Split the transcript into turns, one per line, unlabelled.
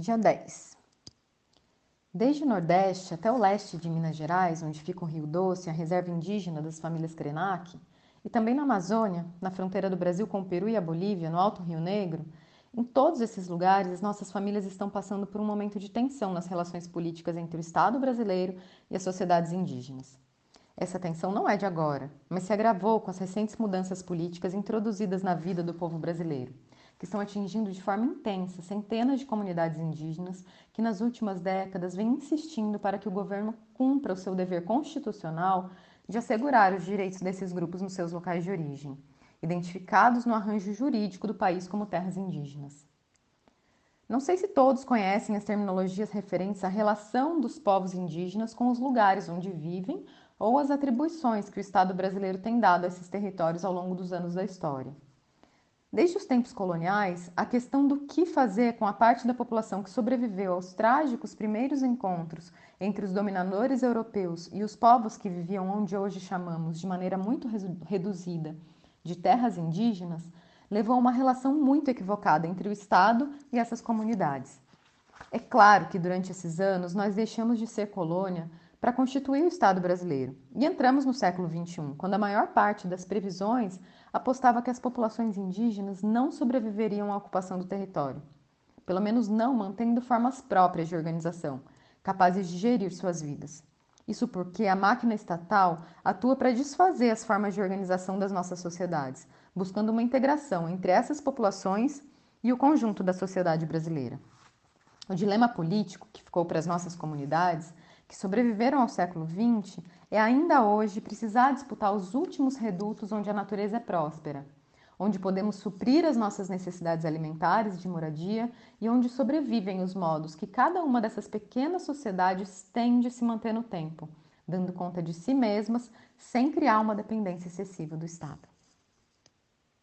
Dia 10. Desde o Nordeste até o leste de Minas Gerais, onde fica o Rio Doce, a reserva indígena das famílias Krenak, e também na Amazônia, na fronteira do Brasil com o Peru e a Bolívia, no Alto Rio Negro, em todos esses lugares, nossas famílias estão passando por um momento de tensão nas relações políticas entre o Estado brasileiro e as sociedades indígenas. Essa tensão não é de agora, mas se agravou com as recentes mudanças políticas introduzidas na vida do povo brasileiro que estão atingindo de forma intensa centenas de comunidades indígenas que nas últimas décadas vêm insistindo para que o governo cumpra o seu dever constitucional de assegurar os direitos desses grupos nos seus locais de origem, identificados no arranjo jurídico do país como terras indígenas. Não sei se todos conhecem as terminologias referentes à relação dos povos indígenas com os lugares onde vivem ou as atribuições que o Estado brasileiro tem dado a esses territórios ao longo dos anos da história. Desde os tempos coloniais, a questão do que fazer com a parte da população que sobreviveu aos trágicos primeiros encontros entre os dominadores europeus e os povos que viviam onde hoje chamamos de maneira muito reduzida de terras indígenas, levou a uma relação muito equivocada entre o Estado e essas comunidades. É claro que durante esses anos nós deixamos de ser colônia para constituir o Estado brasileiro e entramos no século XXI, quando a maior parte das previsões apostava que as populações indígenas não sobreviveriam à ocupação do território, pelo menos não mantendo formas próprias de organização, capazes de gerir suas vidas. Isso porque a máquina estatal atua para desfazer as formas de organização das nossas sociedades, buscando uma integração entre essas populações e o conjunto da sociedade brasileira. O dilema político que ficou para as nossas comunidades que sobreviveram ao século XX é ainda hoje precisar disputar os últimos redutos onde a natureza é próspera, onde podemos suprir as nossas necessidades alimentares de moradia e onde sobrevivem os modos que cada uma dessas pequenas sociedades tem de se manter no tempo, dando conta de si mesmas sem criar uma dependência excessiva do Estado.